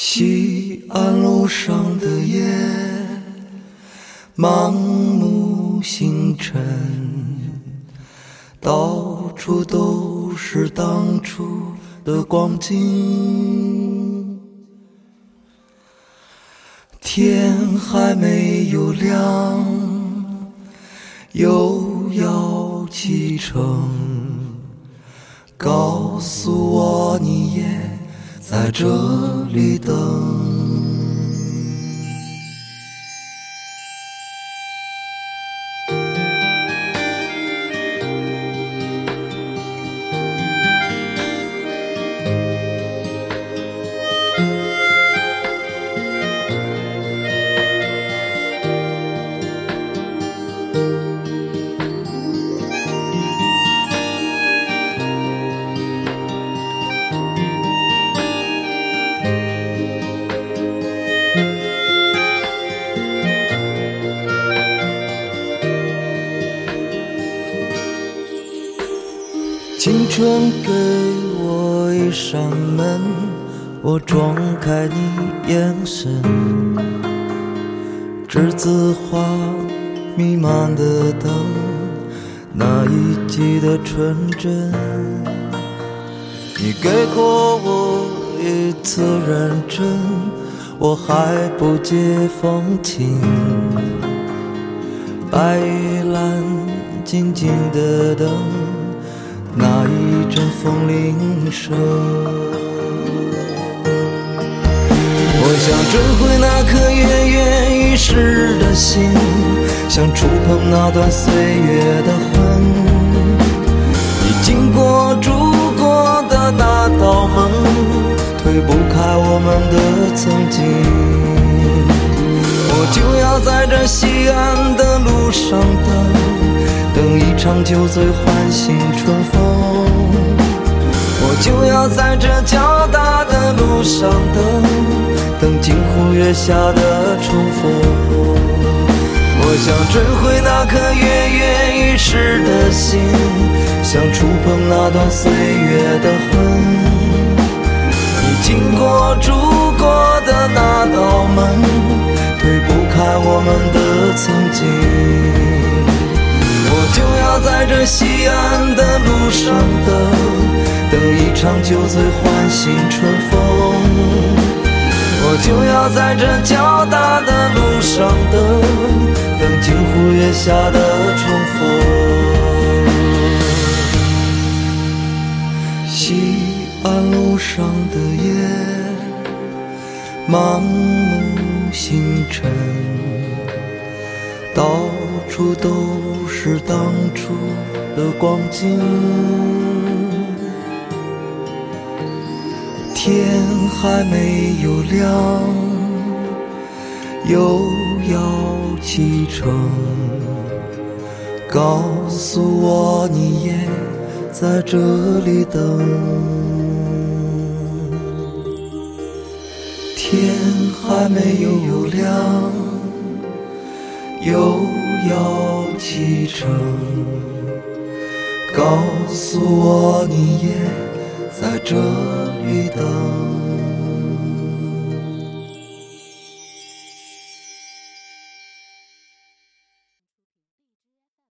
西安路上的夜，满目星辰，到处都是当初的光景。天还没有亮，又要启程，告诉我你也。在这里等。青春给我一扇门，我撞开你眼神，栀子花弥漫的灯，那一季的纯真。你给过我一次认真，我还不解风情，白玉兰静静的等。那一阵风铃声，我想追回那颗跃跃欲试的心，想触碰那段岁月的痕。你经过住过的那道门，推不开我们的曾经。我就要在这西安的路上等。一场酒醉唤醒春风，我就要在这交大的路上等，等金湖月下的重逢。我想追回那颗跃跃欲试的心，想触碰那段岁月的痕。你经过住过的那道门，推不开我们的曾经。就要在这西安的路上等，等一场酒醉唤醒春风。我就要在这交大的路上等，等金湖月下的重逢。西安路上的夜，满目星辰，到处都。是当初的光景，天还没有亮，又要启程。告诉我你也在这里等，天还没有亮，又要。启程，告诉我你也在这里等。